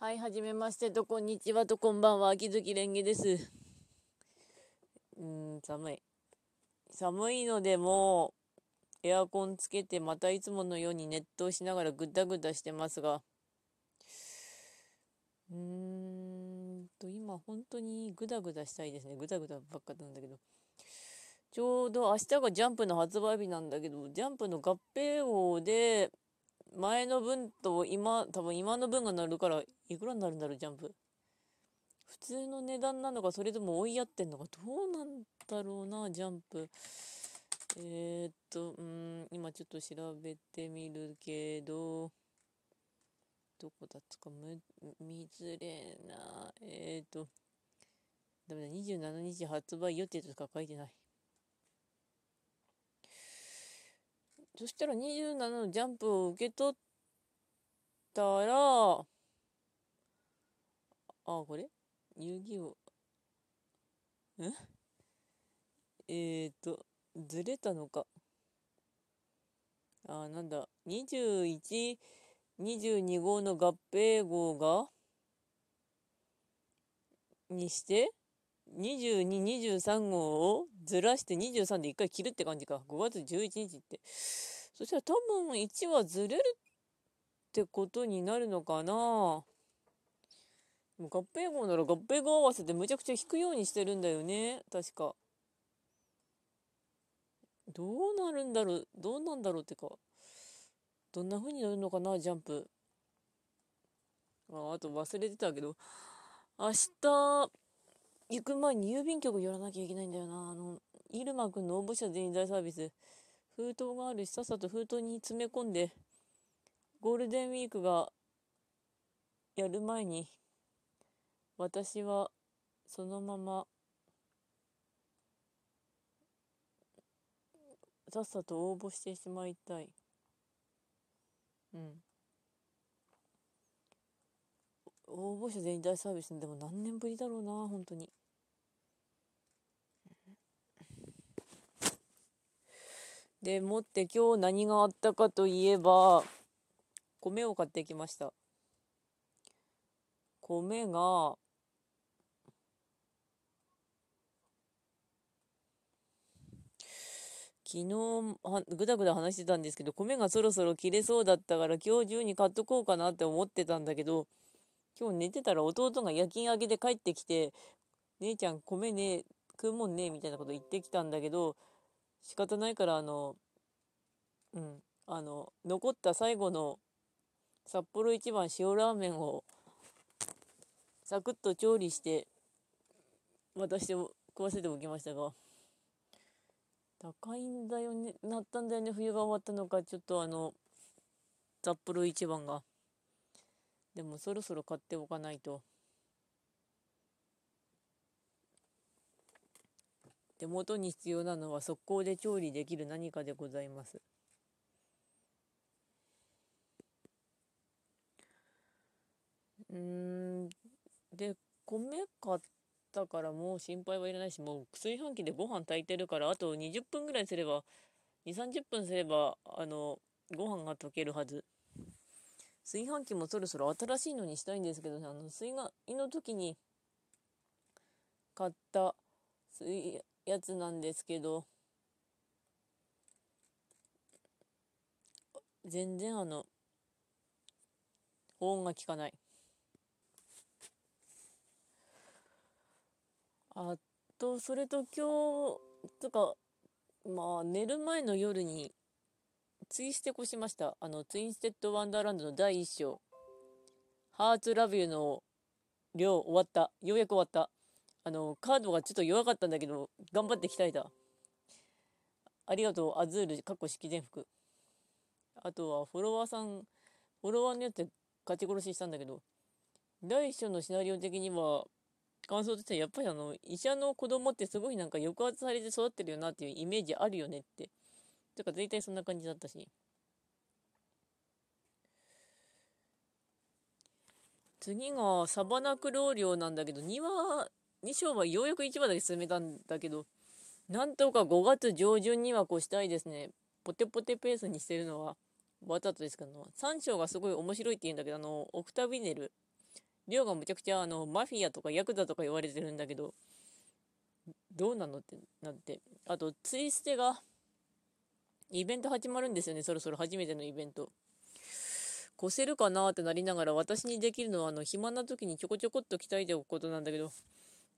はい、はじめましてと、こんにちはと、こんばんは、秋月蓮華です。うん、寒い。寒いので、も、エアコンつけて、またいつものように熱湯しながらぐだぐだしてますが、うーんと、今、本当にぐだぐだしたいですね。ぐだぐだばっかなんだけど。ちょうど明日がジャンプの発売日なんだけど、ジャンプの合併号で、前の分と今、多分今の分がなるから、いくらになるんだろう、ジャンプ。普通の値段なのか、それとも追いやってんのか、どうなんだろうな、ジャンプ。えー、っと、うん、今ちょっと調べてみるけど、どこだったか、む、見づれな、えー、っと、ダメだ、27日発売予定としか書いてない。そしたら27のジャンプを受け取ったら、あ、これ？遊戯王。んえっ、ー、と、ずれたのか。あ、なんだ。21、22号の合併号が、にして、22、23号をずらして23で1回切るって感じか。5月11日って。そしたら多分1はずれるってことになるのかなもう合併号なら合併号合わせてむちゃくちゃ引くようにしてるんだよね。確か。どうなるんだろう？どうなんだろうってか。どんな風になるのかな？ジャンプ。ああと忘れてたけど。明日、行く前に郵便局寄らなきゃいけないんだよな。あの、入間くんの応募者全員大サービス。封筒があるし、さっさと封筒に詰め込んで、ゴールデンウィークがやる前に、私はそのまま、さっさと応募してしまいたい。うん。応募者全員大サービスでも何年ぶりだろうな、本当に。でもって今日何があったかといえば、米を買ってきました。米が、昨日ぐだぐだ話してたんですけど、米がそろそろ切れそうだったから今日中に買っとこうかなって思ってたんだけど、今日寝てたら弟が夜勤明けで帰ってきて、姉ちゃん米ね食うもんねみたいなこと言ってきたんだけど、仕方ないからあのうんあの残った最後の札幌一番塩ラーメンをサクッと調理して渡して食わせておきましたが高いんだよねなったんだよね冬が終わったのかちょっとあの札幌一番が。でもそろそろ買っておかないと。手元に必要なのは速攻で調理できる何かでございます。うんで米買ったからもう心配はいらないしもう炊飯器でご飯炊いてるからあと20分ぐらいすれば2 3 0分すればあのご飯が炊けるはず炊飯器もそろそろ新しいのにしたいんですけど、あの炊飯の時に買った炊やつなんですけど、全然あの、保温が効かない。あと、それと今日、とか、まあ、寝る前の夜に、ツイステ越しました。あの、ツインステッドワンダーランドの第1章。ハーツラビューの量終わった。ようやく終わった。あの、カードがちょっと弱かったんだけど、頑張って鍛えた。ありがとう、アズール、かっこ式前服。あとは、フォロワーさん、フォロワーのやつ勝ち殺ししたんだけど、第一章のシナリオ的には、感想としてはやっぱりあの、医者の子供ってすごいなんか抑圧されて育ってるよなっていうイメージあるよねって。てか、大体そんな感じだったし。次がサバナクローリョなんだけど、2話2章はようやく1話だけ進めたんだけど、なんとか5月上旬には越したいですね。ポテポテペースにしてるのはわざとですけど、3章がすごい面白いって言うんだけど、あの、オクタビネル、量がむちゃくちゃあのマフィアとかヤクザとか言われてるんだけどどうなのってなってあとツイステがイベント始まるんですよねそろそろ初めてのイベント越せるかなってなりながら私にできるのはあの暇な時にちょこちょこっと鍛えておくことなんだけど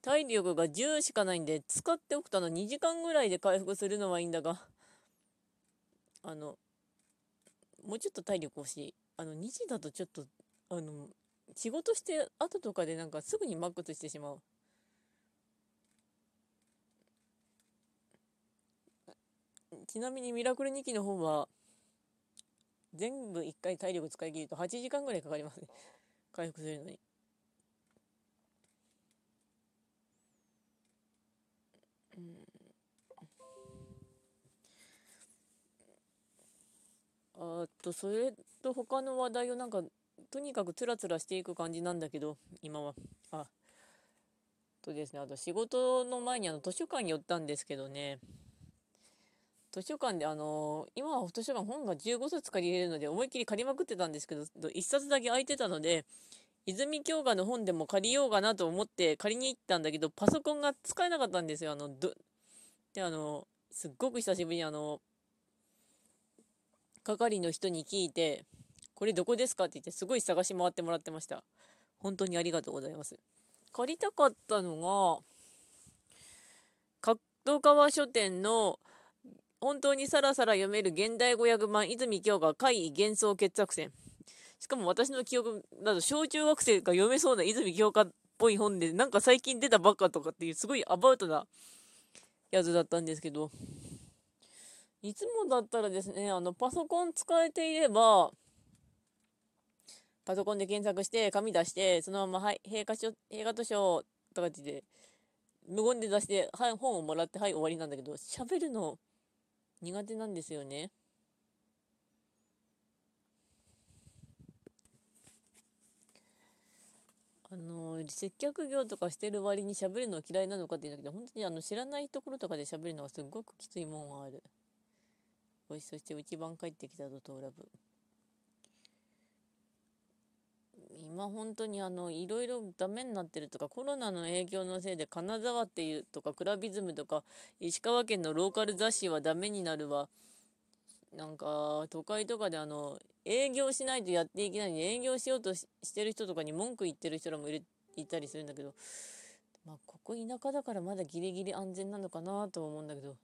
体力が10しかないんで使っておくとあの2時間ぐらいで回復するのはいいんだがあのもうちょっと体力欲しいあの2時だとちょっとあの仕事して後とかでなんかすぐにマックスしてしまう。ちなみにミラクル2期の方は全部1回体力使い切ると8時間ぐらいかかりますね。回復するのに。あとそれと他の話題をなんかとにかくつらつらしていく感じなんだけど、今は。あ、とですね、あと仕事の前にあの図書館に寄ったんですけどね、図書館であのー、今は図書館本が15冊借りれるので思いっきり借りまくってたんですけど、1冊だけ空いてたので、泉鏡花の本でも借りようかなと思って借りに行ったんだけど、パソコンが使えなかったんですよ。あの、ど、で、あの、すっごく久しぶりにあの、係の人に聞いて、これどこですかって言ってすごい探し回ってもらってました。本当にありがとうございます。借りたかったのが、角川書店の本当にさらさら読める現代語訳版泉京が怪異幻想傑作選。しかも私の記憶だと小中学生が読めそうな泉京香っぽい本で、なんか最近出たばっかとかっていうすごいアバウトなやつだったんですけど、いつもだったらですね、あのパソコン使えていれば、パソコンで検索して、紙出して、そのまま、はい、陛下書、陛下図書とかって言って、無言で出して、はい、本をもらって、はい、終わりなんだけど、喋るの苦手なんですよね。あの接客業とかしてる割に喋るのは嫌いなのかっていうんだけど本当にあの知らないところとかで喋るのはすごくきついもんがある。おいそして一番帰ってきたドトーラブ。今本当にあのいろいろダメになってるとかコロナの影響のせいで金沢っていうとかクラビズムとか石川県のローカル雑誌はダメになるわ。なんか都会とかであの営業しないとやっていけないのに営業しようとしてる人とかに文句言ってる人らもいるいたりするんだけどまあここ田舎だからまだギリギリ安全なのかなと思うんだけど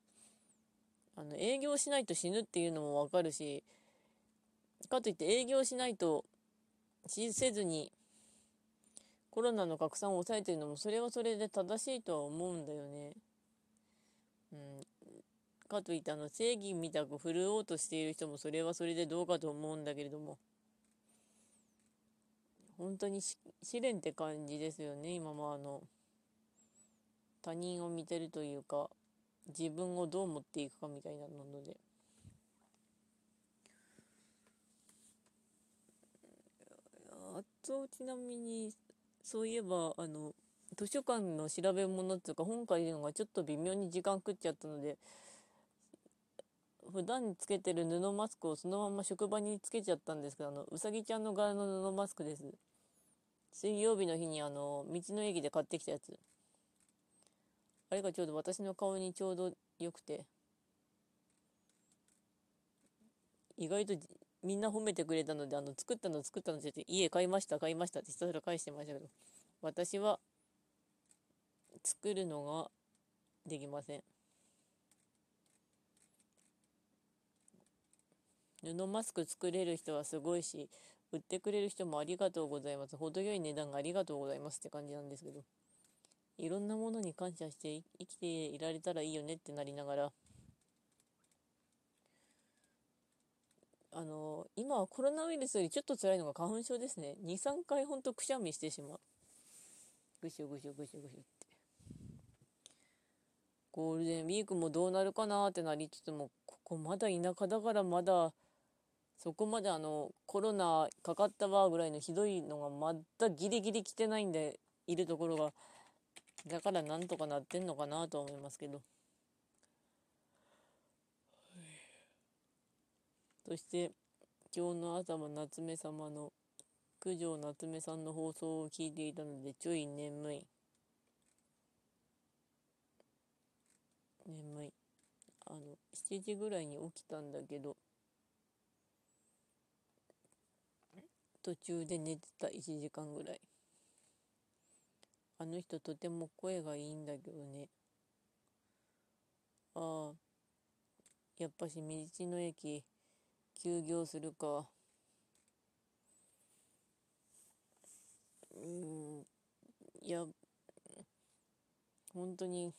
あの営業しないと死ぬっていうのもわかるしかといって営業しないとせずにコロナの拡散を抑えてるのもそれはそれで正しいとは思うんだよね。うん、かといってあの正義みたく振るおうとしている人もそれはそれでどうかと思うんだけれども本当に試練って感じですよね今もあの他人を見てるというか自分をどう持っていくかみたいなので。あとちなみにそういえばあの図書館の調べ物っていうか本借りるのがちょっと微妙に時間食っちゃったので普段つけてる布マスクをそのまま職場につけちゃったんですけどあのうさぎちゃんの柄の布マスクです。水曜日の日にあの道の駅で買ってきたやつ。あれがちょうど私の顔にちょうど良くて。意外とみんな褒めてくれたので、あの、作ったの作ったのって言って、家買いました、買いましたってひたすら返してましたけど、私は、作るのができません。布マスク作れる人はすごいし、売ってくれる人もありがとうございます。程よい値段がありがとうございますって感じなんですけど、いろんなものに感謝して生きていられたらいいよねってなりながら、あの今はコロナウイルスよりちょっと辛いのが花粉症ですね。23回ほんとくしゃみしてしまう。ぐしゅぐしゅぐしゅぐしゅって。ゴールデンウィークもどうなるかなってなりつつもここまだ田舎だからまだそこまであのコロナかかったわぐらいのひどいのがまだギリギリ来てないんでいるところがだからなんとかなってんのかなと思いますけど。そして今日の朝も夏目様の九条夏目さんの放送を聞いていたのでちょい眠い。眠い。あの7時ぐらいに起きたんだけど途中で寝てた1時間ぐらい。あの人とても声がいいんだけどね。ああやっぱし道の駅休業するか。うんいや本当に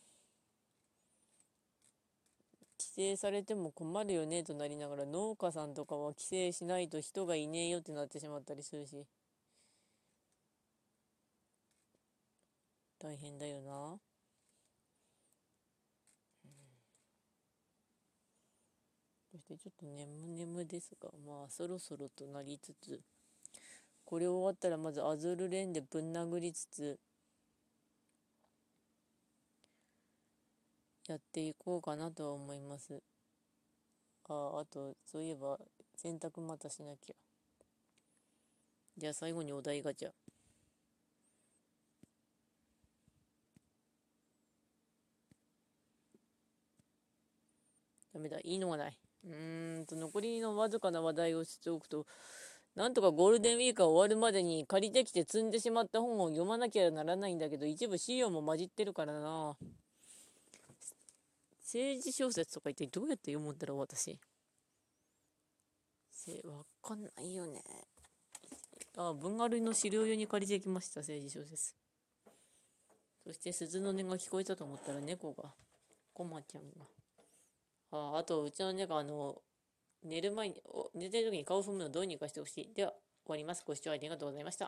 規制されても困るよねとなりながら農家さんとかは規制しないと人がいねえよってなってしまったりするし。大変だよな、そしてちょっと眠眠ですがまあそろそろとなりつつこれ終わったらまずアズールレーンでぶん殴りつつやっていこうかなとは思います。あ、あと、そういえば、洗濯またしなきゃ。じゃあ最後にお題ガチャ。ダメだ。いいのがない。うんと、残りのわずかな話題をしておくと、なんとかゴールデンウィークが終わるまでに借りてきて積んでしまった本を読まなきゃならないんだけど、一部資料も混じってるからな。政治小説とか一体どうやって読むんだろう、私。せ、わかんないよね。あ、文化類の資料用に借りてきました、政治小説。そして鈴の音が聞こえたと思ったら猫が、コマちゃんが。あ、あと、うちの猫、あの、寝る前に、寝てる時に顔を踏むのどうにかしてほしい。では、終わります。ご視聴ありがとうございました。